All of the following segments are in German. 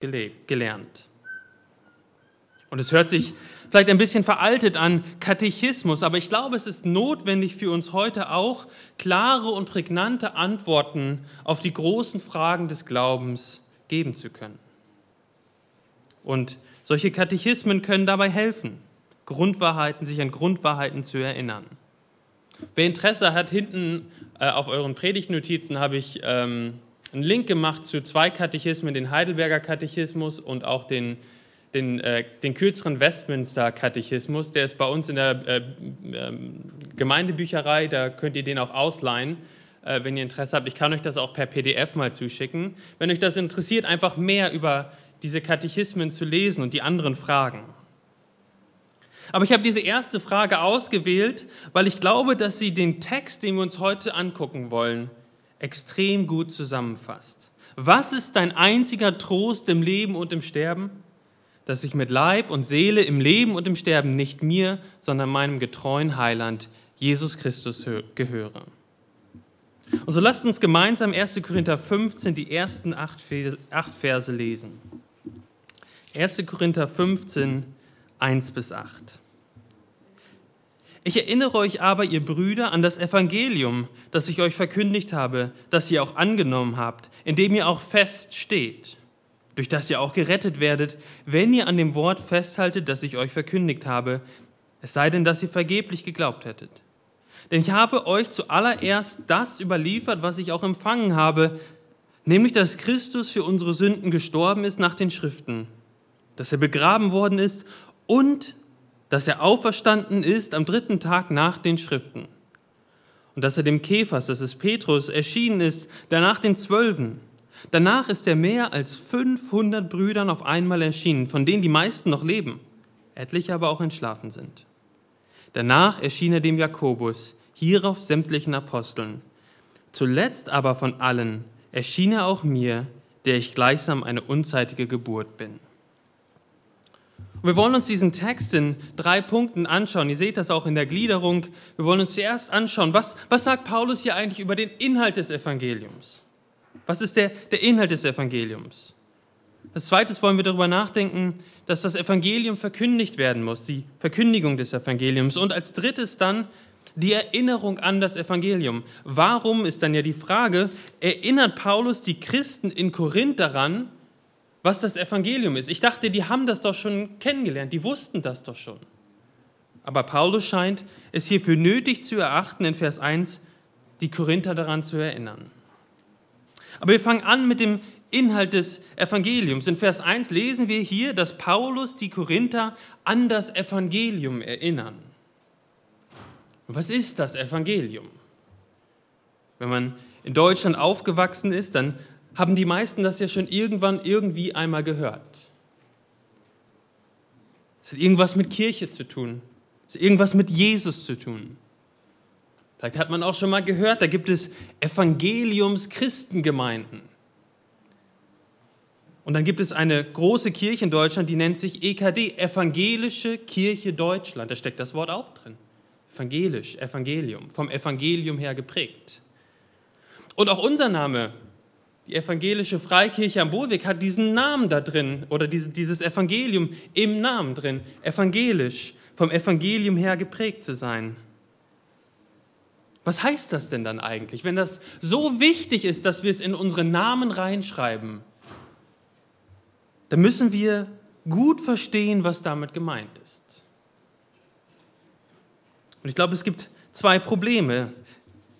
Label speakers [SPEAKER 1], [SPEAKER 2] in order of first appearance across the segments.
[SPEAKER 1] gelernt. Und es hört sich vielleicht ein bisschen veraltet an, Katechismus, aber ich glaube, es ist notwendig für uns heute auch, klare und prägnante Antworten auf die großen Fragen des Glaubens geben zu können. Und solche Katechismen können dabei helfen, Grundwahrheiten, sich an Grundwahrheiten zu erinnern. Wer Interesse hat, hinten äh, auf euren Predigtnotizen habe ich ähm, einen Link gemacht zu zwei Katechismen, den Heidelberger Katechismus und auch den, den, äh, den kürzeren Westminster Katechismus. Der ist bei uns in der äh, äh, Gemeindebücherei, da könnt ihr den auch ausleihen, äh, wenn ihr Interesse habt. Ich kann euch das auch per PDF mal zuschicken. Wenn euch das interessiert, einfach mehr über diese Katechismen zu lesen und die anderen Fragen. Aber ich habe diese erste Frage ausgewählt, weil ich glaube, dass sie den Text, den wir uns heute angucken wollen, extrem gut zusammenfasst. Was ist dein einziger Trost im Leben und im Sterben? Dass ich mit Leib und Seele im Leben und im Sterben nicht mir, sondern meinem getreuen Heiland, Jesus Christus, gehöre. Und so lasst uns gemeinsam 1. Korinther 15 die ersten acht Verse lesen. 1. Korinther 15, 1 bis 8. Ich erinnere euch aber, ihr Brüder, an das Evangelium, das ich euch verkündigt habe, das ihr auch angenommen habt, in dem ihr auch fest steht, durch das ihr auch gerettet werdet, wenn ihr an dem Wort festhaltet, das ich euch verkündigt habe, es sei denn, dass ihr vergeblich geglaubt hättet. Denn ich habe euch zuallererst das überliefert, was ich auch empfangen habe, nämlich dass Christus für unsere Sünden gestorben ist nach den Schriften, dass er begraben worden ist und dass er auferstanden ist am dritten Tag nach den Schriften und dass er dem Käfers, das ist Petrus, erschienen ist, danach den Zwölfen. Danach ist er mehr als 500 Brüdern auf einmal erschienen, von denen die meisten noch leben, etliche aber auch entschlafen sind. Danach erschien er dem Jakobus, hierauf sämtlichen Aposteln. Zuletzt aber von allen erschien er auch mir, der ich gleichsam eine unzeitige Geburt bin. Und wir wollen uns diesen Text in drei Punkten anschauen. Ihr seht das auch in der Gliederung. Wir wollen uns zuerst anschauen, was, was sagt Paulus hier eigentlich über den Inhalt des Evangeliums? Was ist der, der Inhalt des Evangeliums? Als zweites wollen wir darüber nachdenken, dass das Evangelium verkündigt werden muss, die Verkündigung des Evangeliums. Und als drittes dann die Erinnerung an das Evangelium. Warum ist dann ja die Frage, erinnert Paulus die Christen in Korinth daran, was das Evangelium ist. Ich dachte, die haben das doch schon kennengelernt, die wussten das doch schon. Aber Paulus scheint es hierfür nötig zu erachten, in Vers 1 die Korinther daran zu erinnern. Aber wir fangen an mit dem Inhalt des Evangeliums. In Vers 1 lesen wir hier, dass Paulus die Korinther an das Evangelium erinnern. Was ist das Evangelium? Wenn man in Deutschland aufgewachsen ist, dann haben die meisten das ja schon irgendwann irgendwie einmal gehört. Es hat irgendwas mit Kirche zu tun. Es hat irgendwas mit Jesus zu tun. Vielleicht hat man auch schon mal gehört, da gibt es Evangeliums-Christengemeinden. Und dann gibt es eine große Kirche in Deutschland, die nennt sich EKD, Evangelische Kirche Deutschland. Da steckt das Wort auch drin. Evangelisch, Evangelium, vom Evangelium her geprägt. Und auch unser Name die evangelische Freikirche am Bohlweg hat diesen Namen da drin oder dieses Evangelium im Namen drin, evangelisch, vom Evangelium her geprägt zu sein. Was heißt das denn dann eigentlich, wenn das so wichtig ist, dass wir es in unsere Namen reinschreiben? Dann müssen wir gut verstehen, was damit gemeint ist. Und ich glaube, es gibt zwei Probleme.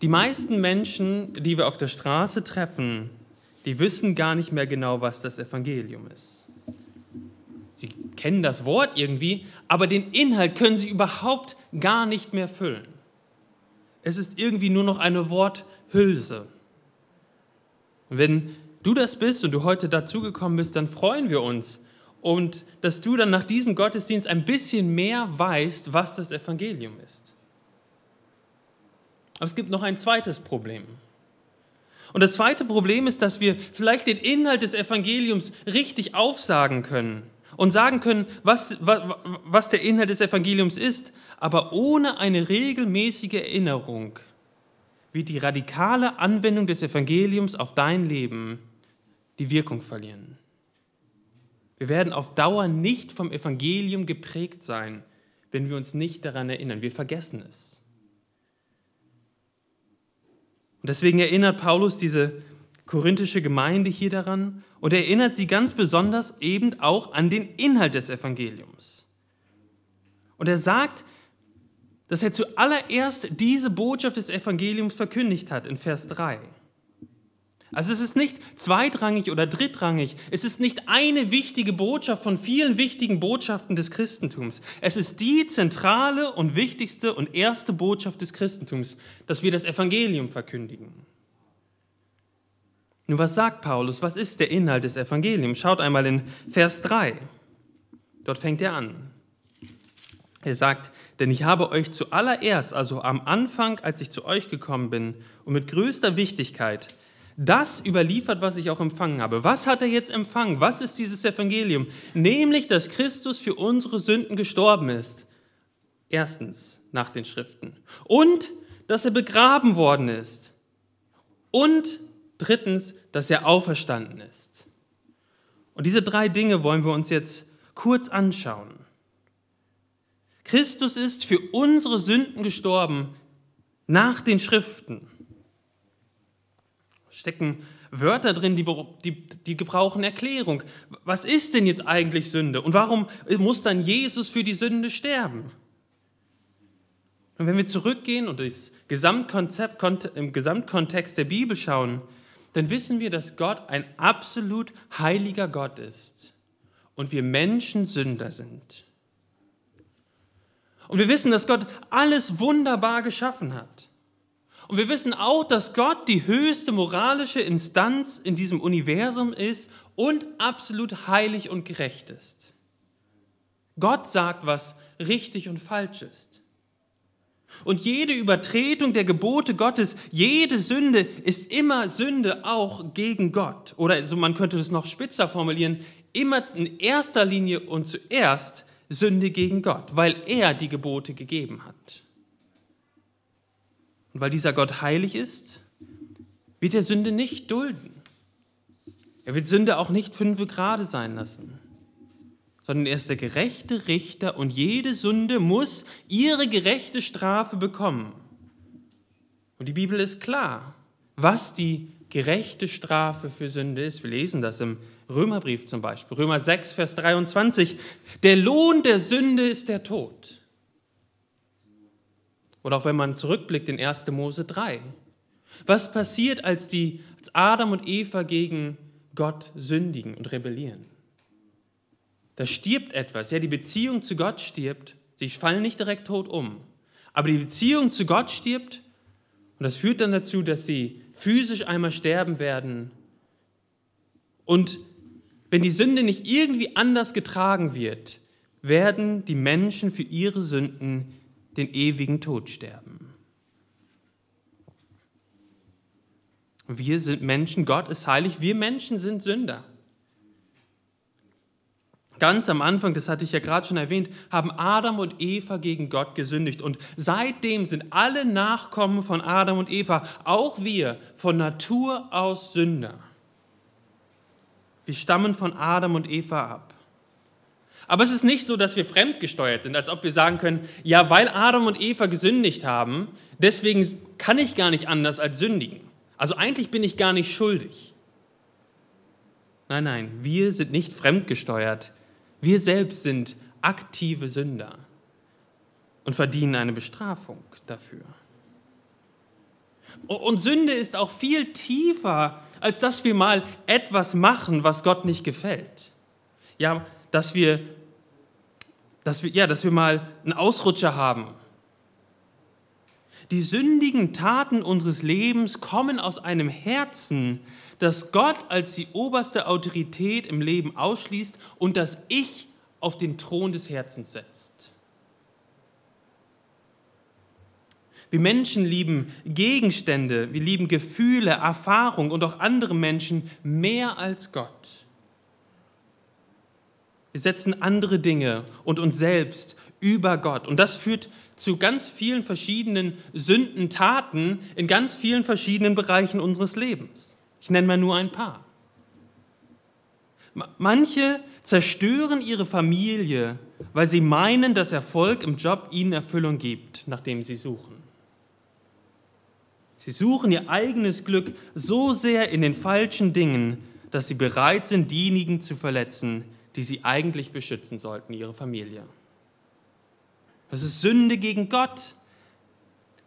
[SPEAKER 1] Die meisten Menschen, die wir auf der Straße treffen, die wissen gar nicht mehr genau, was das Evangelium ist. Sie kennen das Wort irgendwie, aber den Inhalt können sie überhaupt gar nicht mehr füllen. Es ist irgendwie nur noch eine Worthülse. Wenn du das bist und du heute dazugekommen bist, dann freuen wir uns und dass du dann nach diesem Gottesdienst ein bisschen mehr weißt, was das Evangelium ist. Aber es gibt noch ein zweites Problem. Und das zweite Problem ist, dass wir vielleicht den Inhalt des Evangeliums richtig aufsagen können und sagen können, was, was, was der Inhalt des Evangeliums ist, aber ohne eine regelmäßige Erinnerung wird die radikale Anwendung des Evangeliums auf dein Leben die Wirkung verlieren. Wir werden auf Dauer nicht vom Evangelium geprägt sein, wenn wir uns nicht daran erinnern. Wir vergessen es. Und deswegen erinnert Paulus diese korinthische Gemeinde hier daran und erinnert sie ganz besonders eben auch an den Inhalt des Evangeliums. Und er sagt, dass er zuallererst diese Botschaft des Evangeliums verkündigt hat in Vers 3. Also es ist nicht zweitrangig oder drittrangig, es ist nicht eine wichtige Botschaft von vielen wichtigen Botschaften des Christentums. Es ist die zentrale und wichtigste und erste Botschaft des Christentums, dass wir das Evangelium verkündigen. Nun, was sagt Paulus? Was ist der Inhalt des Evangeliums? Schaut einmal in Vers 3. Dort fängt er an. Er sagt, denn ich habe euch zuallererst, also am Anfang, als ich zu euch gekommen bin, und mit größter Wichtigkeit, das überliefert, was ich auch empfangen habe. Was hat er jetzt empfangen? Was ist dieses Evangelium? Nämlich, dass Christus für unsere Sünden gestorben ist. Erstens nach den Schriften. Und dass er begraben worden ist. Und drittens, dass er auferstanden ist. Und diese drei Dinge wollen wir uns jetzt kurz anschauen. Christus ist für unsere Sünden gestorben nach den Schriften stecken Wörter drin, die, die, die gebrauchen Erklärung. Was ist denn jetzt eigentlich Sünde? Und warum muss dann Jesus für die Sünde sterben? Und wenn wir zurückgehen und das Gesamtkonzept, im Gesamtkontext der Bibel schauen, dann wissen wir, dass Gott ein absolut heiliger Gott ist und wir Menschen Sünder sind. Und wir wissen, dass Gott alles wunderbar geschaffen hat. Und wir wissen auch, dass Gott die höchste moralische Instanz in diesem Universum ist und absolut heilig und gerecht ist. Gott sagt, was richtig und falsch ist. Und jede Übertretung der Gebote Gottes, jede Sünde ist immer Sünde auch gegen Gott. Oder also man könnte das noch spitzer formulieren, immer in erster Linie und zuerst Sünde gegen Gott, weil er die Gebote gegeben hat. Und weil dieser Gott heilig ist, wird er Sünde nicht dulden. Er wird Sünde auch nicht fünf Grade sein lassen, sondern er ist der gerechte Richter und jede Sünde muss ihre gerechte Strafe bekommen. Und die Bibel ist klar, was die gerechte Strafe für Sünde ist. Wir lesen das im Römerbrief zum Beispiel, Römer 6, Vers 23. Der Lohn der Sünde ist der Tod. Oder auch wenn man zurückblickt in 1. Mose 3. Was passiert, als, die, als Adam und Eva gegen Gott sündigen und rebellieren? Da stirbt etwas. Ja, die Beziehung zu Gott stirbt. Sie fallen nicht direkt tot um. Aber die Beziehung zu Gott stirbt. Und das führt dann dazu, dass sie physisch einmal sterben werden. Und wenn die Sünde nicht irgendwie anders getragen wird, werden die Menschen für ihre Sünden den ewigen Tod sterben. Wir sind Menschen, Gott ist heilig, wir Menschen sind Sünder. Ganz am Anfang, das hatte ich ja gerade schon erwähnt, haben Adam und Eva gegen Gott gesündigt. Und seitdem sind alle Nachkommen von Adam und Eva, auch wir, von Natur aus Sünder. Wir stammen von Adam und Eva ab. Aber es ist nicht so, dass wir fremdgesteuert sind, als ob wir sagen können, ja, weil Adam und Eva gesündigt haben, deswegen kann ich gar nicht anders als sündigen. Also eigentlich bin ich gar nicht schuldig. Nein, nein, wir sind nicht fremdgesteuert. Wir selbst sind aktive Sünder und verdienen eine Bestrafung dafür. Und Sünde ist auch viel tiefer, als dass wir mal etwas machen, was Gott nicht gefällt. Ja, dass wir dass wir, ja, dass wir mal einen Ausrutscher haben. Die sündigen Taten unseres Lebens kommen aus einem Herzen, das Gott als die oberste Autorität im Leben ausschließt und das Ich auf den Thron des Herzens setzt. Wir Menschen lieben Gegenstände, wir lieben Gefühle, Erfahrung und auch andere Menschen mehr als Gott. Wir setzen andere Dinge und uns selbst über Gott. Und das führt zu ganz vielen verschiedenen Sündentaten in ganz vielen verschiedenen Bereichen unseres Lebens. Ich nenne mal nur ein paar. Manche zerstören ihre Familie, weil sie meinen, dass Erfolg im Job ihnen Erfüllung gibt, nachdem sie suchen. Sie suchen ihr eigenes Glück so sehr in den falschen Dingen, dass sie bereit sind, diejenigen zu verletzen, die sie eigentlich beschützen sollten, ihre Familie. Das ist Sünde gegen Gott,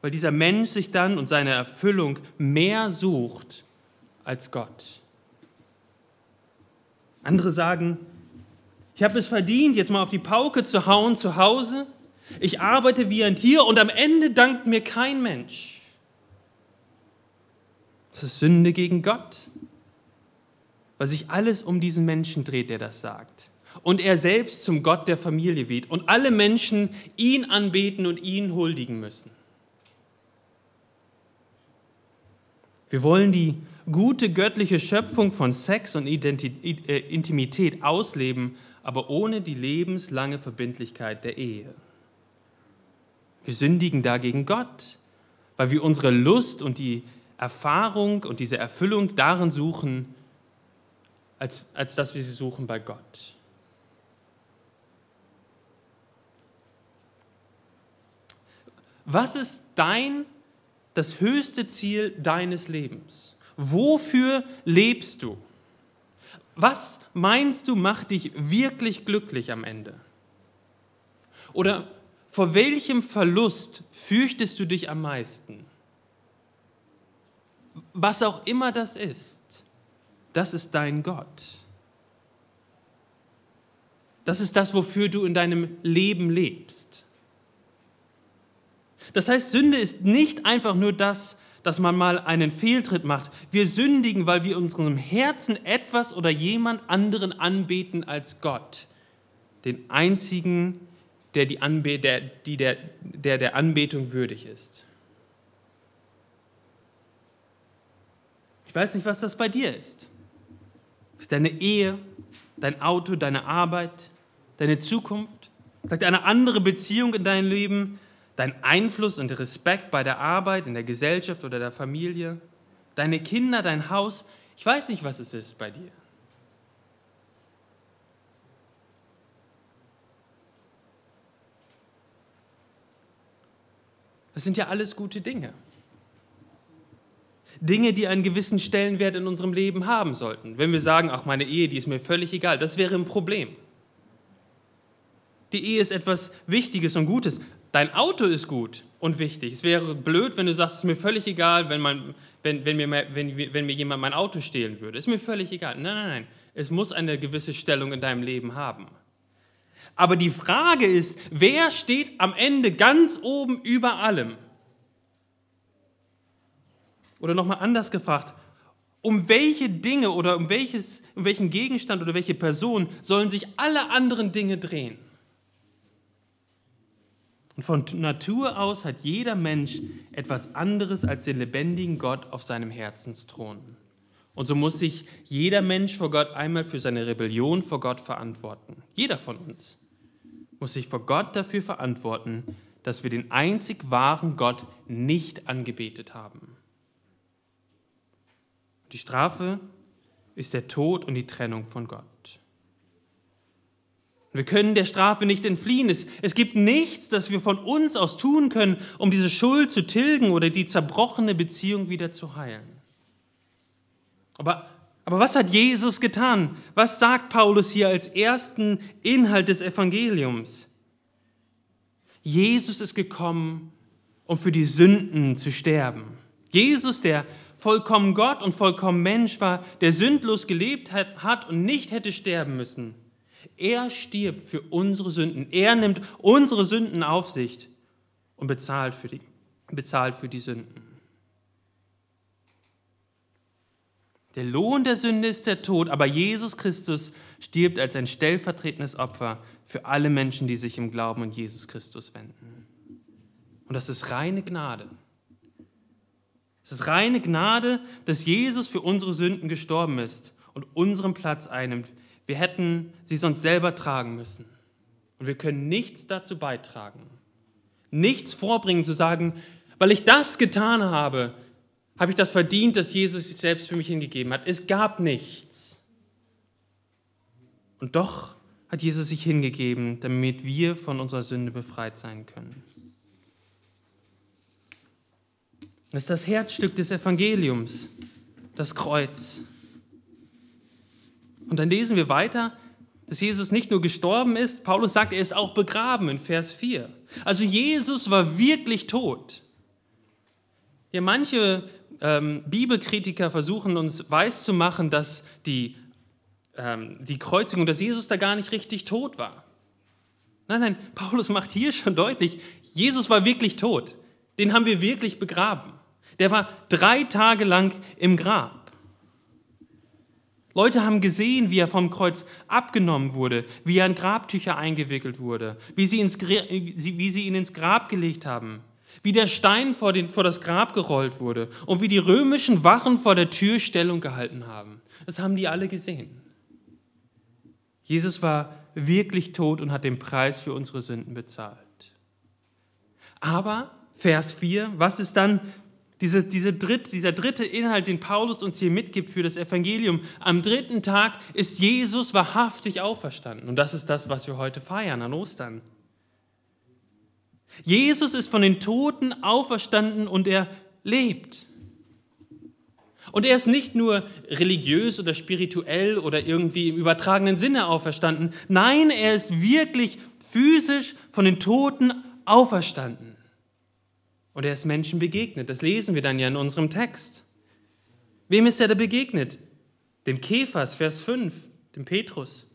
[SPEAKER 1] weil dieser Mensch sich dann und seine Erfüllung mehr sucht als Gott. Andere sagen, ich habe es verdient, jetzt mal auf die Pauke zu hauen zu Hause. Ich arbeite wie ein Tier und am Ende dankt mir kein Mensch. Das ist Sünde gegen Gott, weil sich alles um diesen Menschen dreht, der das sagt. Und er selbst zum Gott der Familie wird und alle Menschen ihn anbeten und ihn huldigen müssen. Wir wollen die gute göttliche Schöpfung von Sex und äh, Intimität ausleben, aber ohne die lebenslange Verbindlichkeit der Ehe. Wir sündigen dagegen Gott, weil wir unsere Lust und die Erfahrung und diese Erfüllung darin suchen, als, als dass wir sie suchen bei Gott. Was ist dein, das höchste Ziel deines Lebens? Wofür lebst du? Was meinst du macht dich wirklich glücklich am Ende? Oder vor welchem Verlust fürchtest du dich am meisten? Was auch immer das ist, das ist dein Gott. Das ist das, wofür du in deinem Leben lebst. Das heißt, Sünde ist nicht einfach nur das, dass man mal einen Fehltritt macht. Wir sündigen, weil wir unserem Herzen etwas oder jemand anderen anbeten als Gott. Den einzigen, der, die Anbe der, die der, der der Anbetung würdig ist. Ich weiß nicht, was das bei dir ist. Ist deine Ehe, dein Auto, deine Arbeit, deine Zukunft, vielleicht eine andere Beziehung in deinem Leben, dein Einfluss und Respekt bei der Arbeit, in der Gesellschaft oder der Familie, deine Kinder, dein Haus. Ich weiß nicht, was es ist bei dir. Das sind ja alles gute Dinge. Dinge, die einen gewissen Stellenwert in unserem Leben haben sollten. Wenn wir sagen, ach, meine Ehe, die ist mir völlig egal, das wäre ein Problem. Die Ehe ist etwas Wichtiges und Gutes, Dein Auto ist gut und wichtig. Es wäre blöd, wenn du sagst, es ist mir völlig egal, wenn, man, wenn, wenn, mir, wenn, wenn mir jemand mein Auto stehlen würde. Ist mir völlig egal. Nein, nein, nein. Es muss eine gewisse Stellung in deinem Leben haben. Aber die Frage ist, wer steht am Ende ganz oben über allem? Oder nochmal anders gefragt, um welche Dinge oder um, welches, um welchen Gegenstand oder welche Person sollen sich alle anderen Dinge drehen? Und von Natur aus hat jeder Mensch etwas anderes als den lebendigen Gott auf seinem Herzensthron. Und so muss sich jeder Mensch vor Gott einmal für seine Rebellion vor Gott verantworten. Jeder von uns muss sich vor Gott dafür verantworten, dass wir den einzig wahren Gott nicht angebetet haben. Die Strafe ist der Tod und die Trennung von Gott. Wir können der Strafe nicht entfliehen. Es, es gibt nichts, das wir von uns aus tun können, um diese Schuld zu tilgen oder die zerbrochene Beziehung wieder zu heilen. Aber, aber was hat Jesus getan? Was sagt Paulus hier als ersten Inhalt des Evangeliums? Jesus ist gekommen, um für die Sünden zu sterben. Jesus, der vollkommen Gott und vollkommen Mensch war, der sündlos gelebt hat und nicht hätte sterben müssen er stirbt für unsere Sünden. Er nimmt unsere Sünden auf sich und bezahlt für die, bezahlt für die Sünden. Der Lohn der Sünde ist der Tod, aber Jesus Christus stirbt als ein stellvertretendes Opfer für alle Menschen, die sich im Glauben an Jesus Christus wenden. Und das ist reine Gnade. Es ist reine Gnade, dass Jesus für unsere Sünden gestorben ist und unseren Platz einnimmt. Wir hätten sie sonst selber tragen müssen. Und wir können nichts dazu beitragen. Nichts vorbringen zu sagen, weil ich das getan habe, habe ich das verdient, dass Jesus sich selbst für mich hingegeben hat. Es gab nichts. Und doch hat Jesus sich hingegeben, damit wir von unserer Sünde befreit sein können. Das ist das Herzstück des Evangeliums, das Kreuz. Und dann lesen wir weiter, dass Jesus nicht nur gestorben ist, Paulus sagt, er ist auch begraben in Vers 4. Also Jesus war wirklich tot. Ja, manche ähm, Bibelkritiker versuchen uns weiszumachen, dass die, ähm, die Kreuzigung, dass Jesus da gar nicht richtig tot war. Nein, nein, Paulus macht hier schon deutlich, Jesus war wirklich tot. Den haben wir wirklich begraben. Der war drei Tage lang im Grab. Leute haben gesehen, wie er vom Kreuz abgenommen wurde, wie er in Grabtücher eingewickelt wurde, wie sie, ins, wie sie ihn ins Grab gelegt haben, wie der Stein vor, den, vor das Grab gerollt wurde und wie die römischen Wachen vor der Tür Stellung gehalten haben. Das haben die alle gesehen. Jesus war wirklich tot und hat den Preis für unsere Sünden bezahlt. Aber, Vers 4, was ist dann diese, diese dritt, dieser dritte Inhalt, den Paulus uns hier mitgibt für das Evangelium. Am dritten Tag ist Jesus wahrhaftig auferstanden. Und das ist das, was wir heute feiern an Ostern. Jesus ist von den Toten auferstanden und er lebt. Und er ist nicht nur religiös oder spirituell oder irgendwie im übertragenen Sinne auferstanden. Nein, er ist wirklich physisch von den Toten auferstanden. Und er ist Menschen begegnet. Das lesen wir dann ja in unserem Text. Wem ist er da begegnet? Dem Kephas, Vers 5, dem Petrus.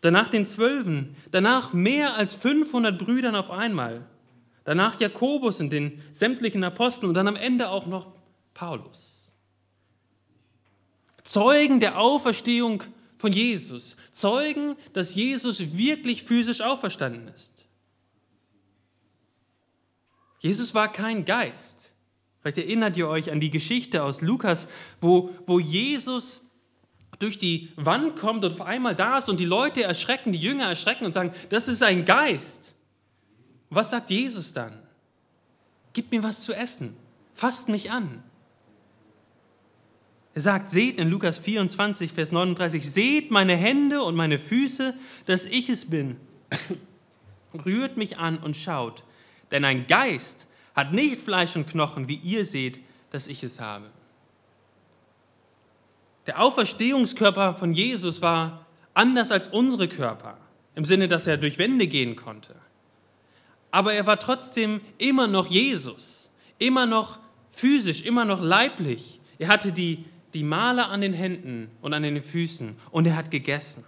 [SPEAKER 1] Danach den Zwölfen. Danach mehr als 500 Brüdern auf einmal. Danach Jakobus und den sämtlichen Aposteln und dann am Ende auch noch Paulus. Zeugen der Auferstehung von Jesus. Zeugen, dass Jesus wirklich physisch auferstanden ist. Jesus war kein Geist. Vielleicht erinnert ihr euch an die Geschichte aus Lukas, wo, wo Jesus durch die Wand kommt und auf einmal da ist und die Leute erschrecken, die Jünger erschrecken und sagen, das ist ein Geist. was sagt Jesus dann? Gib mir was zu essen, fasst mich an. Er sagt, seht in Lukas 24, Vers 39, seht meine Hände und meine Füße, dass ich es bin. Rührt mich an und schaut. Denn ein Geist hat nicht Fleisch und Knochen, wie ihr seht, dass ich es habe. Der Auferstehungskörper von Jesus war anders als unsere Körper, im Sinne, dass er durch Wände gehen konnte. Aber er war trotzdem immer noch Jesus, immer noch physisch, immer noch leiblich. Er hatte die, die Male an den Händen und an den Füßen und er hat gegessen.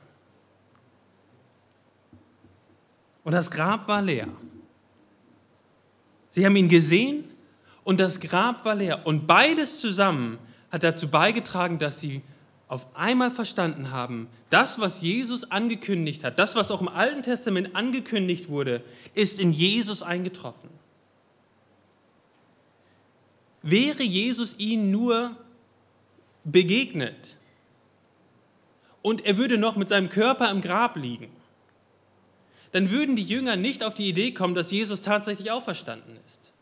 [SPEAKER 1] Und das Grab war leer. Sie haben ihn gesehen und das Grab war leer. Und beides zusammen hat dazu beigetragen, dass sie auf einmal verstanden haben, das, was Jesus angekündigt hat, das, was auch im Alten Testament angekündigt wurde, ist in Jesus eingetroffen. Wäre Jesus ihnen nur begegnet und er würde noch mit seinem Körper im Grab liegen, dann würden die Jünger nicht auf die Idee kommen, dass Jesus tatsächlich auferstanden ist.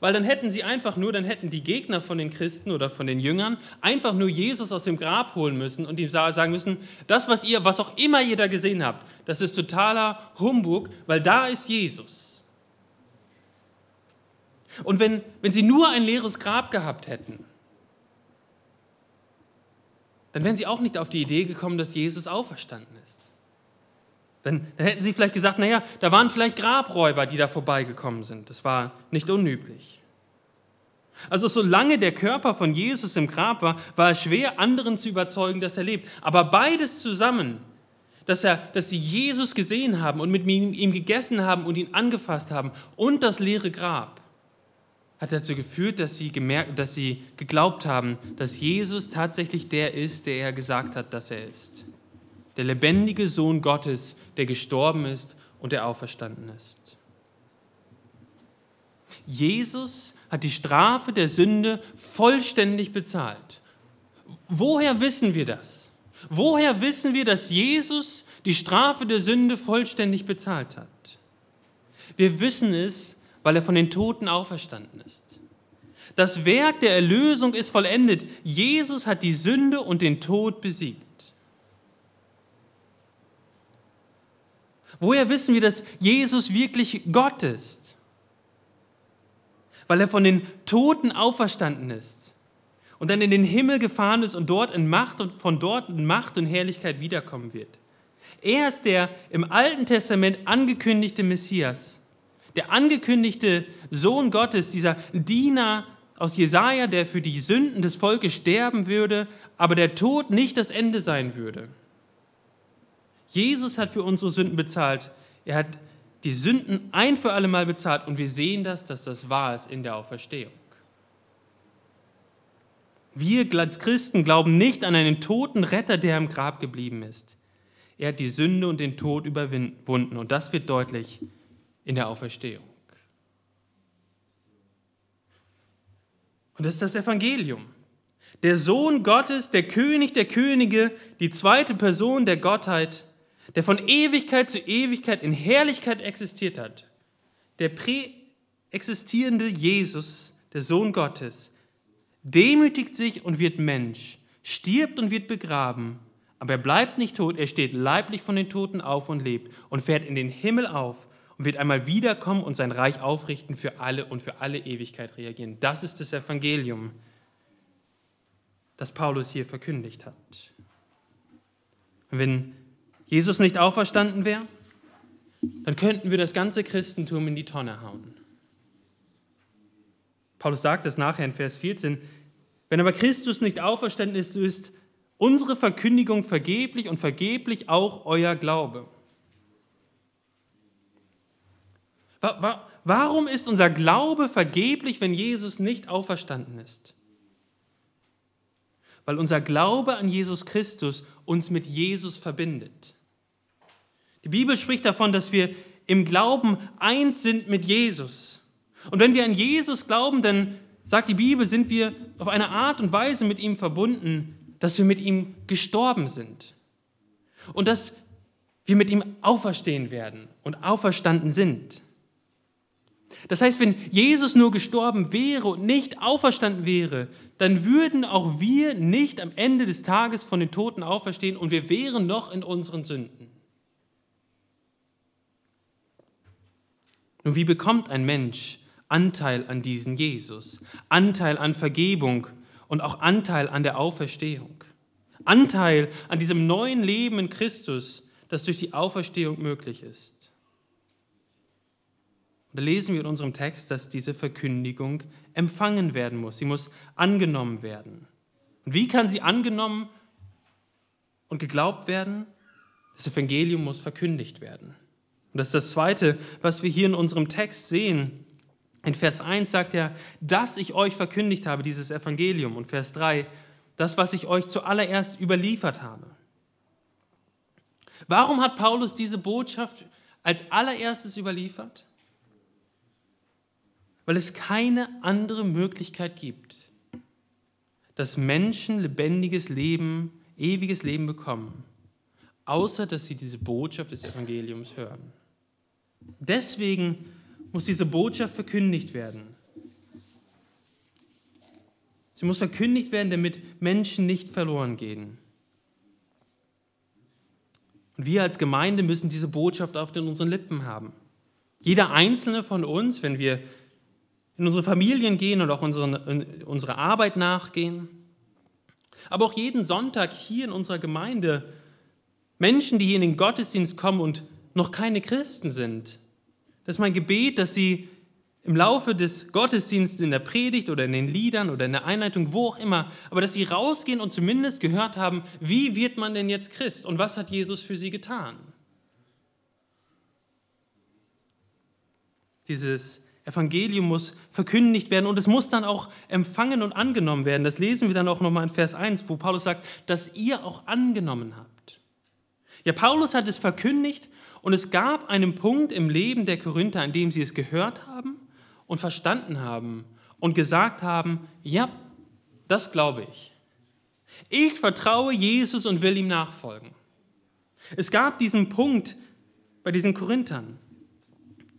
[SPEAKER 1] Weil dann hätten sie einfach nur, dann hätten die Gegner von den Christen oder von den Jüngern einfach nur Jesus aus dem Grab holen müssen und ihm sagen müssen, das, was ihr, was auch immer ihr da gesehen habt, das ist totaler Humbug, weil da ist Jesus. Und wenn, wenn sie nur ein leeres Grab gehabt hätten, dann wären sie auch nicht auf die Idee gekommen, dass Jesus auferstanden ist. Dann, dann hätten sie vielleicht gesagt, naja, da waren vielleicht Grabräuber, die da vorbeigekommen sind. Das war nicht unüblich. Also solange der Körper von Jesus im Grab war, war es schwer, anderen zu überzeugen, dass er lebt. Aber beides zusammen, dass, er, dass sie Jesus gesehen haben und mit ihm gegessen haben und ihn angefasst haben und das leere Grab, hat dazu geführt, dass sie, gemerkt, dass sie geglaubt haben, dass Jesus tatsächlich der ist, der er gesagt hat, dass er ist der lebendige Sohn Gottes, der gestorben ist und der auferstanden ist. Jesus hat die Strafe der Sünde vollständig bezahlt. Woher wissen wir das? Woher wissen wir, dass Jesus die Strafe der Sünde vollständig bezahlt hat? Wir wissen es, weil er von den Toten auferstanden ist. Das Werk der Erlösung ist vollendet. Jesus hat die Sünde und den Tod besiegt. Woher wissen wir, dass Jesus wirklich Gott ist? Weil er von den Toten auferstanden ist und dann in den Himmel gefahren ist und dort in Macht und von dort in Macht und Herrlichkeit wiederkommen wird. Er ist der im Alten Testament angekündigte Messias, der angekündigte Sohn Gottes, dieser Diener aus Jesaja, der für die Sünden des Volkes sterben würde, aber der Tod nicht das Ende sein würde. Jesus hat für unsere Sünden bezahlt. Er hat die Sünden ein für alle Mal bezahlt und wir sehen das, dass das wahr ist in der Auferstehung. Wir als Christen glauben nicht an einen toten Retter, der im Grab geblieben ist. Er hat die Sünde und den Tod überwunden und das wird deutlich in der Auferstehung. Und das ist das Evangelium. Der Sohn Gottes, der König der Könige, die zweite Person der Gottheit, der von Ewigkeit zu Ewigkeit in Herrlichkeit existiert hat, der präexistierende Jesus, der Sohn Gottes, demütigt sich und wird Mensch, stirbt und wird begraben, aber er bleibt nicht tot, er steht leiblich von den Toten auf und lebt und fährt in den Himmel auf und wird einmal wiederkommen und sein Reich aufrichten für alle und für alle Ewigkeit reagieren. Das ist das Evangelium, das Paulus hier verkündigt hat. Wenn Jesus nicht auferstanden wäre, dann könnten wir das ganze Christentum in die Tonne hauen. Paulus sagt es nachher in Vers 14, wenn aber Christus nicht auferstanden ist, so ist unsere Verkündigung vergeblich und vergeblich auch euer Glaube. Warum ist unser Glaube vergeblich, wenn Jesus nicht auferstanden ist? Weil unser Glaube an Jesus Christus uns mit Jesus verbindet. Die Bibel spricht davon, dass wir im Glauben eins sind mit Jesus. Und wenn wir an Jesus glauben, dann sagt die Bibel, sind wir auf eine Art und Weise mit ihm verbunden, dass wir mit ihm gestorben sind. Und dass wir mit ihm auferstehen werden und auferstanden sind. Das heißt, wenn Jesus nur gestorben wäre und nicht auferstanden wäre, dann würden auch wir nicht am Ende des Tages von den Toten auferstehen und wir wären noch in unseren Sünden. Nun, wie bekommt ein Mensch Anteil an diesen Jesus, Anteil an Vergebung und auch Anteil an der Auferstehung? Anteil an diesem neuen Leben in Christus, das durch die Auferstehung möglich ist. Und da lesen wir in unserem Text, dass diese Verkündigung empfangen werden muss. Sie muss angenommen werden. Und wie kann sie angenommen und geglaubt werden? Das Evangelium muss verkündigt werden. Und das ist das Zweite, was wir hier in unserem Text sehen. In Vers 1 sagt er, dass ich euch verkündigt habe, dieses Evangelium. Und Vers 3, das, was ich euch zuallererst überliefert habe. Warum hat Paulus diese Botschaft als allererstes überliefert? Weil es keine andere Möglichkeit gibt, dass Menschen lebendiges Leben, ewiges Leben bekommen, außer dass sie diese Botschaft des Evangeliums hören. Deswegen muss diese Botschaft verkündigt werden. Sie muss verkündigt werden, damit Menschen nicht verloren gehen. Und wir als Gemeinde müssen diese Botschaft auf unseren Lippen haben. Jeder einzelne von uns, wenn wir in unsere Familien gehen und auch unsere, unsere Arbeit nachgehen, aber auch jeden Sonntag hier in unserer Gemeinde, Menschen, die hier in den Gottesdienst kommen und noch keine Christen sind, das ist mein Gebet, dass Sie im Laufe des Gottesdienstes, in der Predigt oder in den Liedern oder in der Einleitung, wo auch immer, aber dass Sie rausgehen und zumindest gehört haben, wie wird man denn jetzt Christ und was hat Jesus für Sie getan? Dieses Evangelium muss verkündigt werden und es muss dann auch empfangen und angenommen werden. Das lesen wir dann auch nochmal in Vers 1, wo Paulus sagt, dass ihr auch angenommen habt. Ja, Paulus hat es verkündigt und es gab einen Punkt im Leben der Korinther, an dem sie es gehört haben und verstanden haben und gesagt haben, ja, das glaube ich. Ich vertraue Jesus und will ihm nachfolgen. Es gab diesen Punkt bei diesen Korinthern,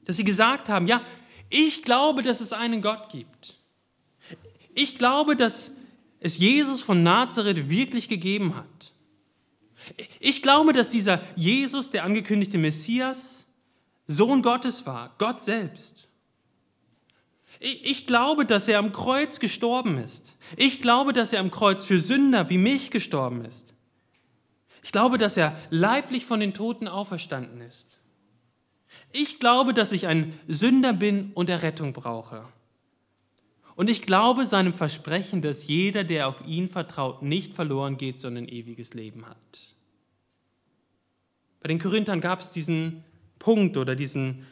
[SPEAKER 1] dass sie gesagt haben, ja, ich glaube, dass es einen Gott gibt. Ich glaube, dass es Jesus von Nazareth wirklich gegeben hat. Ich glaube, dass dieser Jesus, der angekündigte Messias, Sohn Gottes war, Gott selbst. Ich glaube, dass er am Kreuz gestorben ist. Ich glaube, dass er am Kreuz für Sünder wie mich gestorben ist. Ich glaube, dass er leiblich von den Toten auferstanden ist. Ich glaube, dass ich ein Sünder bin und Errettung brauche. Und ich glaube seinem Versprechen, dass jeder, der auf ihn vertraut, nicht verloren geht, sondern ewiges Leben hat. Bei den Korinthern gab es diesen Punkt oder diesen,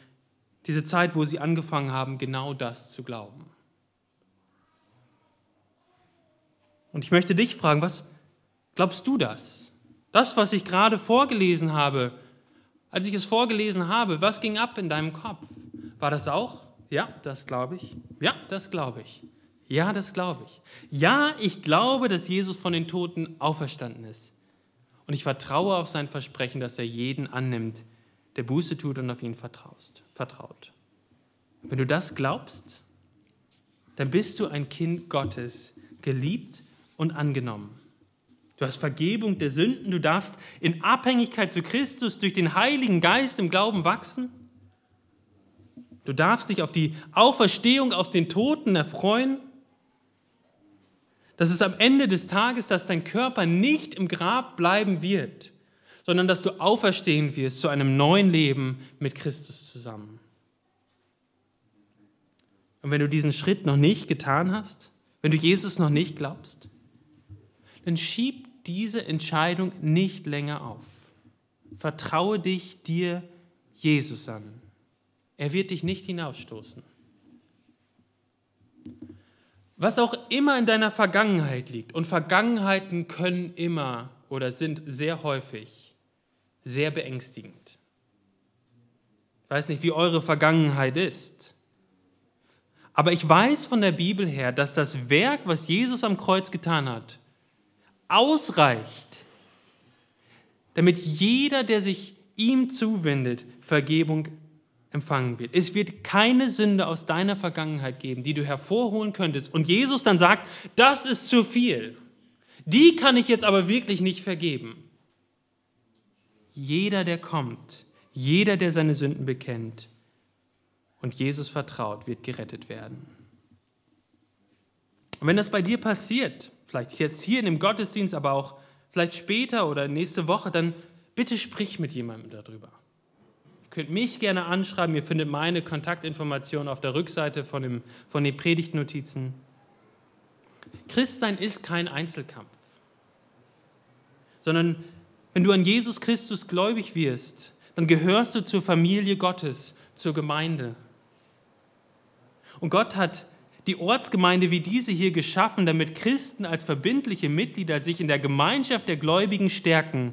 [SPEAKER 1] diese Zeit, wo sie angefangen haben, genau das zu glauben. Und ich möchte dich fragen, was glaubst du das? Das, was ich gerade vorgelesen habe, als ich es vorgelesen habe, was ging ab in deinem Kopf? War das auch? Ja, das glaube ich. Ja, das glaube ich. Ja, das glaube ich. Ja, ich glaube, dass Jesus von den Toten auferstanden ist. Und ich vertraue auf sein Versprechen, dass er jeden annimmt, der Buße tut und auf ihn vertraut. Wenn du das glaubst, dann bist du ein Kind Gottes, geliebt und angenommen. Du hast Vergebung der Sünden, du darfst in Abhängigkeit zu Christus durch den Heiligen Geist im Glauben wachsen. Du darfst dich auf die Auferstehung aus den Toten erfreuen. Dass es am Ende des Tages, dass dein Körper nicht im Grab bleiben wird, sondern dass du auferstehen wirst zu einem neuen Leben mit Christus zusammen. Und wenn du diesen Schritt noch nicht getan hast, wenn du Jesus noch nicht glaubst, dann schieb diese Entscheidung nicht länger auf. Vertraue dich dir Jesus an. Er wird dich nicht hinausstoßen. Was auch immer in deiner Vergangenheit liegt, und Vergangenheiten können immer oder sind sehr häufig sehr beängstigend. Ich weiß nicht, wie eure Vergangenheit ist. Aber ich weiß von der Bibel her, dass das Werk, was Jesus am Kreuz getan hat, ausreicht, damit jeder, der sich ihm zuwendet, Vergebung empfangen wird. Es wird keine Sünde aus deiner Vergangenheit geben, die du hervorholen könntest. Und Jesus dann sagt, das ist zu viel. Die kann ich jetzt aber wirklich nicht vergeben. Jeder, der kommt, jeder, der seine Sünden bekennt und Jesus vertraut, wird gerettet werden. Und wenn das bei dir passiert, vielleicht jetzt hier in dem Gottesdienst, aber auch vielleicht später oder nächste Woche, dann bitte sprich mit jemandem darüber könnt mich gerne anschreiben. Ihr findet meine Kontaktinformationen auf der Rückseite von, dem, von den Predigtnotizen. Christsein ist kein Einzelkampf, sondern wenn du an Jesus Christus gläubig wirst, dann gehörst du zur Familie Gottes, zur Gemeinde. Und Gott hat die Ortsgemeinde wie diese hier geschaffen, damit Christen als verbindliche Mitglieder sich in der Gemeinschaft der Gläubigen stärken,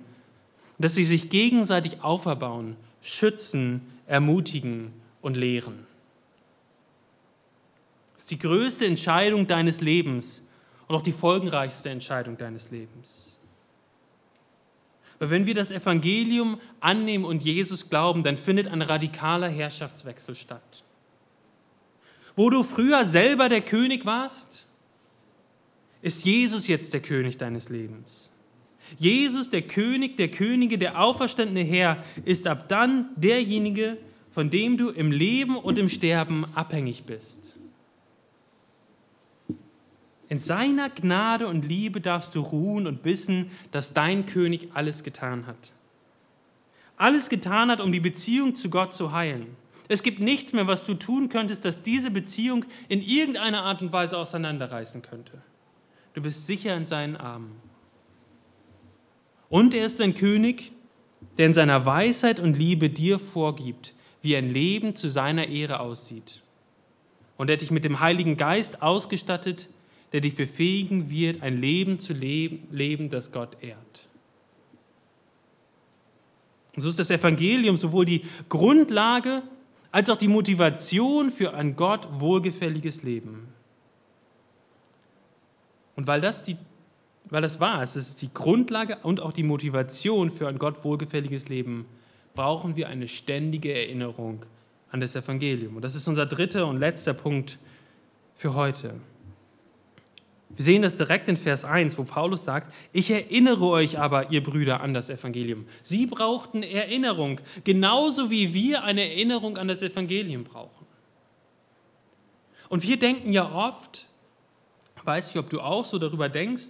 [SPEAKER 1] dass sie sich gegenseitig auferbauen schützen, ermutigen und lehren. Das ist die größte Entscheidung deines Lebens und auch die folgenreichste Entscheidung deines Lebens. Weil wenn wir das Evangelium annehmen und Jesus glauben, dann findet ein radikaler Herrschaftswechsel statt. Wo du früher selber der König warst, ist Jesus jetzt der König deines Lebens. Jesus, der König der Könige, der auferstandene Herr, ist ab dann derjenige, von dem du im Leben und im Sterben abhängig bist. In seiner Gnade und Liebe darfst du ruhen und wissen, dass dein König alles getan hat. Alles getan hat, um die Beziehung zu Gott zu heilen. Es gibt nichts mehr, was du tun könntest, das diese Beziehung in irgendeiner Art und Weise auseinanderreißen könnte. Du bist sicher in seinen Armen. Und er ist ein König, der in seiner Weisheit und Liebe dir vorgibt, wie ein Leben zu seiner Ehre aussieht. Und er dich mit dem Heiligen Geist ausgestattet, der dich befähigen wird, ein Leben zu leben, leben das Gott ehrt. Und so ist das Evangelium sowohl die Grundlage als auch die Motivation für ein Gott wohlgefälliges Leben. Und weil das die weil das wahr ist, es ist die Grundlage und auch die Motivation für ein Gott wohlgefälliges Leben, brauchen wir eine ständige Erinnerung an das Evangelium. Und das ist unser dritter und letzter Punkt für heute. Wir sehen das direkt in Vers 1, wo Paulus sagt, ich erinnere euch aber, ihr Brüder, an das Evangelium. Sie brauchten Erinnerung, genauso wie wir eine Erinnerung an das Evangelium brauchen. Und wir denken ja oft, weiß nicht, ob du auch so darüber denkst,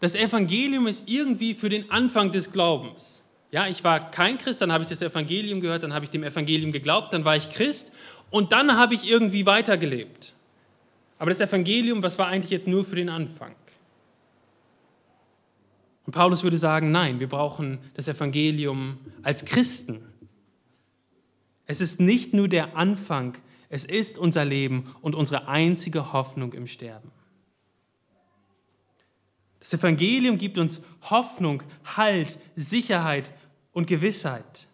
[SPEAKER 1] das Evangelium ist irgendwie für den Anfang des Glaubens. Ja, ich war kein Christ, dann habe ich das Evangelium gehört, dann habe ich dem Evangelium geglaubt, dann war ich Christ und dann habe ich irgendwie weitergelebt. Aber das Evangelium, was war eigentlich jetzt nur für den Anfang? Und Paulus würde sagen, nein, wir brauchen das Evangelium als Christen. Es ist nicht nur der Anfang, es ist unser Leben und unsere einzige Hoffnung im Sterben. Das Evangelium gibt uns Hoffnung, Halt, Sicherheit und Gewissheit.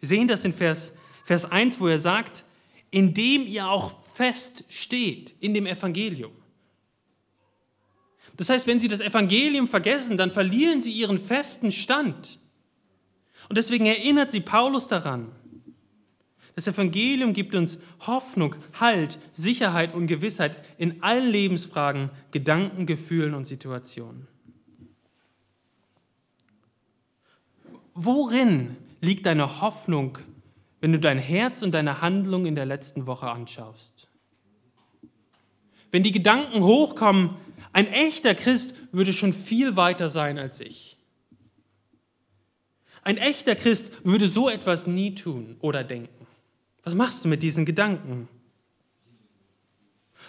[SPEAKER 1] Wir sehen das in Vers, Vers 1, wo er sagt, indem ihr auch fest steht in dem Evangelium. Das heißt, wenn Sie das Evangelium vergessen, dann verlieren Sie Ihren festen Stand. Und deswegen erinnert Sie Paulus daran. Das Evangelium gibt uns Hoffnung, Halt, Sicherheit und Gewissheit in allen Lebensfragen, Gedanken, Gefühlen und Situationen. Worin liegt deine Hoffnung, wenn du dein Herz und deine Handlung in der letzten Woche anschaust? Wenn die Gedanken hochkommen, ein echter Christ würde schon viel weiter sein als ich. Ein echter Christ würde so etwas nie tun oder denken. Was machst du mit diesen Gedanken?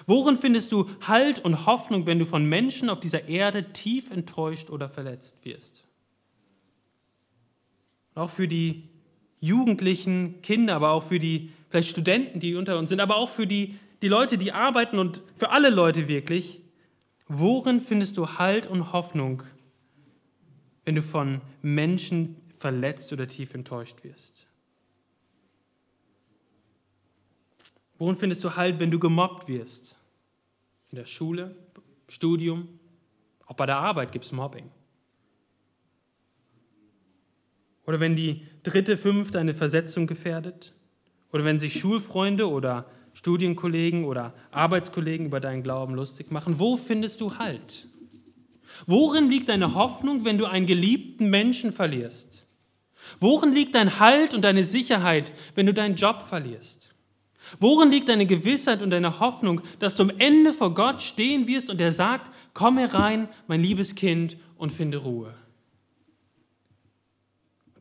[SPEAKER 1] Worin findest du Halt und Hoffnung, wenn du von Menschen auf dieser Erde tief enttäuscht oder verletzt wirst? Auch für die Jugendlichen, Kinder, aber auch für die vielleicht Studenten, die unter uns sind, aber auch für die, die Leute, die arbeiten und für alle Leute wirklich. Worin findest du Halt und Hoffnung, wenn du von Menschen verletzt oder tief enttäuscht wirst? Worin findest du Halt, wenn du gemobbt wirst? In der Schule, Studium, auch bei der Arbeit gibt es Mobbing. Oder wenn die dritte, fünfte eine Versetzung gefährdet? Oder wenn sich Schulfreunde oder Studienkollegen oder Arbeitskollegen über deinen Glauben lustig machen? Wo findest du Halt? Worin liegt deine Hoffnung, wenn du einen geliebten Menschen verlierst? Worin liegt dein Halt und deine Sicherheit, wenn du deinen Job verlierst? Worin liegt deine Gewissheit und deine Hoffnung, dass du am Ende vor Gott stehen wirst und er sagt, komm herein, mein liebes Kind, und finde Ruhe?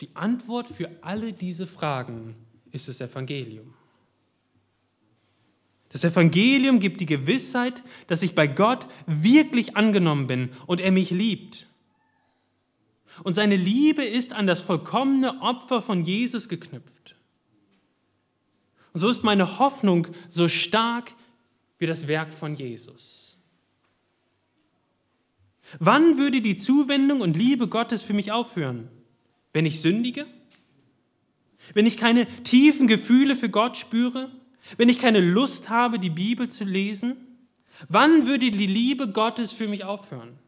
[SPEAKER 1] Die Antwort für alle diese Fragen ist das Evangelium. Das Evangelium gibt die Gewissheit, dass ich bei Gott wirklich angenommen bin und er mich liebt. Und seine Liebe ist an das vollkommene Opfer von Jesus geknüpft. Und so ist meine Hoffnung so stark wie das Werk von Jesus. Wann würde die Zuwendung und Liebe Gottes für mich aufhören? Wenn ich sündige? Wenn ich keine tiefen Gefühle für Gott spüre? Wenn ich keine Lust habe, die Bibel zu lesen? Wann würde die Liebe Gottes für mich aufhören?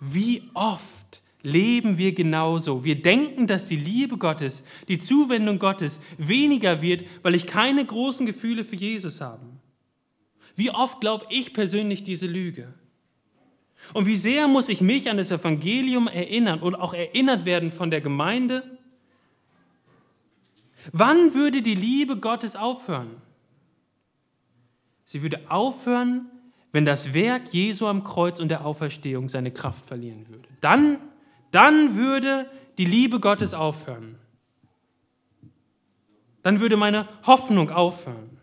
[SPEAKER 1] Wie oft leben wir genauso. Wir denken, dass die Liebe Gottes, die Zuwendung Gottes weniger wird, weil ich keine großen Gefühle für Jesus habe. Wie oft glaube ich persönlich diese Lüge? Und wie sehr muss ich mich an das Evangelium erinnern und auch erinnert werden von der Gemeinde? Wann würde die Liebe Gottes aufhören? Sie würde aufhören, wenn das Werk Jesu am Kreuz und der Auferstehung seine Kraft verlieren würde. Dann dann würde die Liebe Gottes aufhören. Dann würde meine Hoffnung aufhören.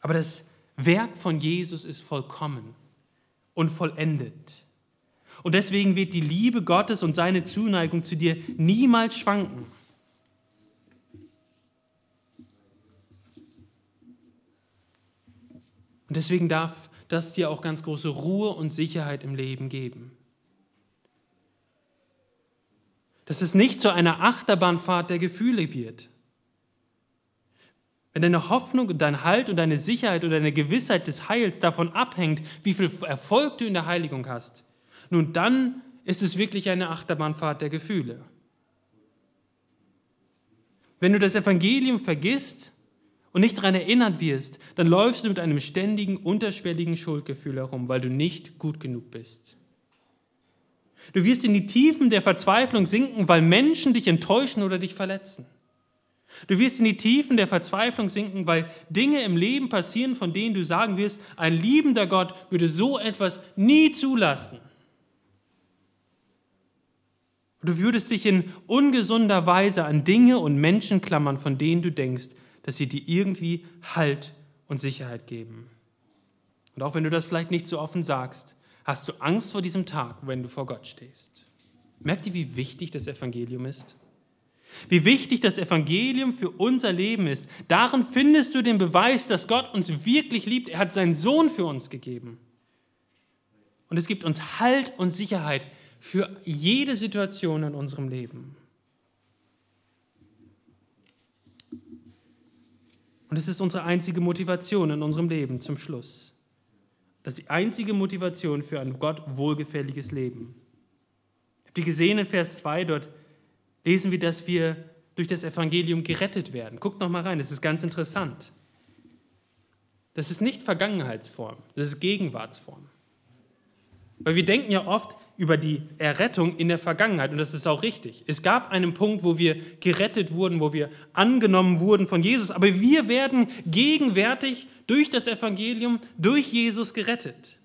[SPEAKER 1] Aber das Werk von Jesus ist vollkommen und vollendet. Und deswegen wird die Liebe Gottes und seine Zuneigung zu dir niemals schwanken. Und deswegen darf das dir auch ganz große Ruhe und Sicherheit im Leben geben. Dass es nicht zu einer Achterbahnfahrt der Gefühle wird. Wenn deine Hoffnung und dein Halt und deine Sicherheit und deine Gewissheit des Heils davon abhängt, wie viel Erfolg du in der Heiligung hast, nun dann ist es wirklich eine Achterbahnfahrt der Gefühle. Wenn du das Evangelium vergisst, und nicht daran erinnert wirst, dann läufst du mit einem ständigen, unterschwelligen Schuldgefühl herum, weil du nicht gut genug bist. Du wirst in die Tiefen der Verzweiflung sinken, weil Menschen dich enttäuschen oder dich verletzen. Du wirst in die Tiefen der Verzweiflung sinken, weil Dinge im Leben passieren, von denen du sagen wirst, ein liebender Gott würde so etwas nie zulassen. Du würdest dich in ungesunder Weise an Dinge und Menschen klammern, von denen du denkst, dass sie dir irgendwie Halt und Sicherheit geben. Und auch wenn du das vielleicht nicht so offen sagst, hast du Angst vor diesem Tag, wenn du vor Gott stehst. Merkt ihr, wie wichtig das Evangelium ist? Wie wichtig das Evangelium für unser Leben ist. Darin findest du den Beweis, dass Gott uns wirklich liebt. Er hat seinen Sohn für uns gegeben. Und es gibt uns Halt und Sicherheit für jede Situation in unserem Leben. Und es ist unsere einzige Motivation in unserem Leben zum Schluss. Das ist die einzige Motivation für ein Gott wohlgefälliges Leben. Habt ihr gesehen in Vers 2 dort, lesen wir, dass wir durch das Evangelium gerettet werden. Guckt noch mal rein, das ist ganz interessant. Das ist nicht Vergangenheitsform, das ist Gegenwartsform. Weil wir denken ja oft über die Errettung in der Vergangenheit und das ist auch richtig. Es gab einen Punkt, wo wir gerettet wurden, wo wir angenommen wurden von Jesus, aber wir werden gegenwärtig durch das Evangelium, durch Jesus gerettet.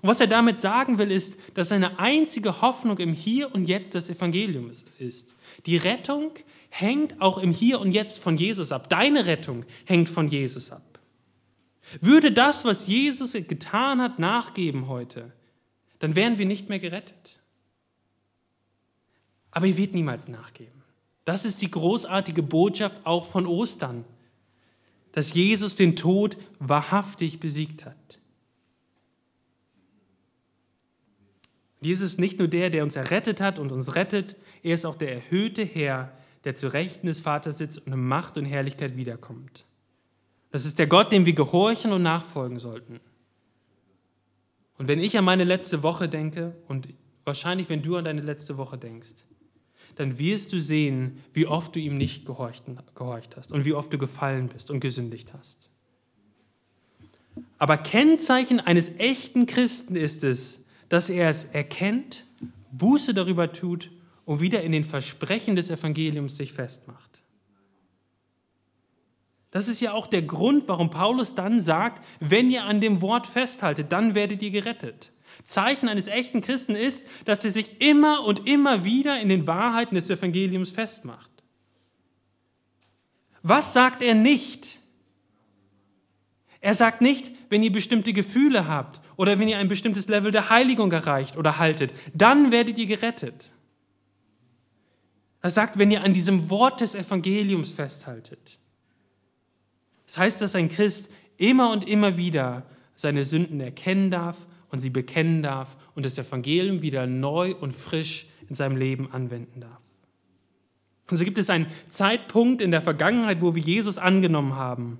[SPEAKER 1] Und was er damit sagen will, ist, dass seine einzige Hoffnung im Hier und Jetzt das Evangelium ist. Die Rettung hängt auch im Hier und Jetzt von Jesus ab. Deine Rettung hängt von Jesus ab. Würde das, was Jesus getan hat, nachgeben heute, dann wären wir nicht mehr gerettet. Aber er wird niemals nachgeben. Das ist die großartige Botschaft auch von Ostern, dass Jesus den Tod wahrhaftig besiegt hat. Jesus ist nicht nur der, der uns errettet hat und uns rettet, er ist auch der erhöhte Herr, der zu Rechten des Vaters sitzt und in Macht und Herrlichkeit wiederkommt. Das ist der Gott, dem wir gehorchen und nachfolgen sollten. Und wenn ich an meine letzte Woche denke und wahrscheinlich wenn du an deine letzte Woche denkst, dann wirst du sehen, wie oft du ihm nicht gehorcht, hast und wie oft du gefallen bist und gesündigt hast. Aber Kennzeichen eines echten Christen ist es, dass er es erkennt, Buße darüber tut und wieder in den Versprechen des Evangeliums sich festmacht. Das ist ja auch der Grund, warum Paulus dann sagt, wenn ihr an dem Wort festhaltet, dann werdet ihr gerettet. Zeichen eines echten Christen ist, dass er sich immer und immer wieder in den Wahrheiten des Evangeliums festmacht. Was sagt er nicht? Er sagt nicht, wenn ihr bestimmte Gefühle habt oder wenn ihr ein bestimmtes Level der Heiligung erreicht oder haltet, dann werdet ihr gerettet. Er sagt, wenn ihr an diesem Wort des Evangeliums festhaltet. Das heißt, dass ein Christ immer und immer wieder seine Sünden erkennen darf und sie bekennen darf und das Evangelium wieder neu und frisch in seinem Leben anwenden darf. Und so gibt es einen Zeitpunkt in der Vergangenheit, wo wir Jesus angenommen haben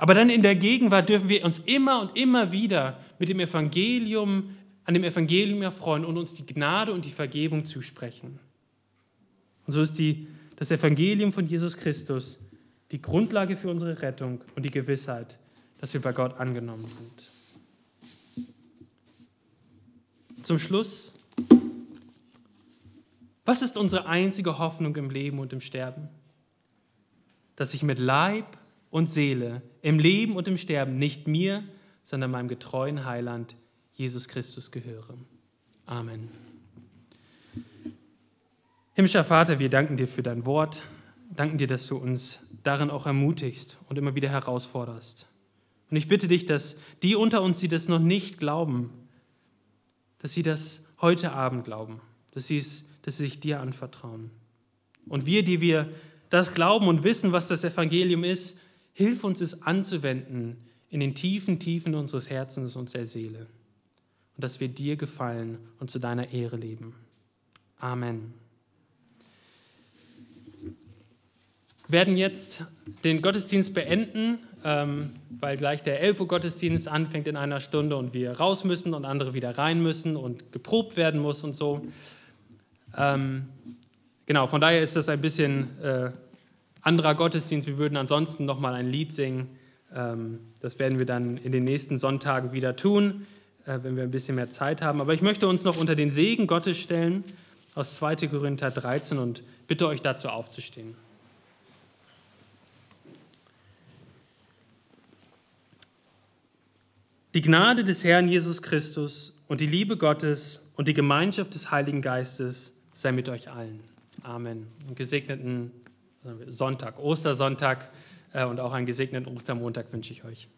[SPEAKER 1] aber dann in der Gegenwart dürfen wir uns immer und immer wieder mit dem Evangelium, an dem Evangelium erfreuen und uns die Gnade und die Vergebung zusprechen. Und so ist die, das Evangelium von Jesus Christus die Grundlage für unsere Rettung und die Gewissheit, dass wir bei Gott angenommen sind. Zum Schluss, was ist unsere einzige Hoffnung im Leben und im Sterben? Dass ich mit Leib und Seele, im Leben und im Sterben nicht mir, sondern meinem getreuen Heiland Jesus Christus gehöre. Amen. Himmlischer Vater, wir danken dir für dein Wort, danken dir, dass du uns darin auch ermutigst und immer wieder herausforderst. Und ich bitte dich, dass die unter uns, die das noch nicht glauben, dass sie das heute Abend glauben, dass sie, es, dass sie sich dir anvertrauen. Und wir, die wir das glauben und wissen, was das Evangelium ist, Hilf uns, es anzuwenden in den tiefen Tiefen unseres Herzens und der Seele. Und dass wir dir gefallen und zu deiner Ehre leben. Amen. Wir werden jetzt den Gottesdienst beenden, ähm, weil gleich der 11 Uhr Gottesdienst anfängt in einer Stunde und wir raus müssen und andere wieder rein müssen und geprobt werden muss und so. Ähm, genau, von daher ist das ein bisschen äh, anderer Gottesdienst. Wir würden ansonsten noch mal ein Lied singen. Ähm, das werden wir dann in den nächsten Sonntagen wieder tun, äh, wenn wir ein bisschen mehr Zeit haben. Aber ich möchte uns noch unter den Segen Gottes stellen aus 2. Korinther 13 und bitte euch dazu aufzustehen. Die Gnade des Herrn Jesus Christus und die Liebe Gottes und die Gemeinschaft des Heiligen Geistes sei mit euch allen. Amen. Einen gesegneten Sonntag, Ostersonntag äh, und auch einen gesegneten Ostermontag wünsche ich euch.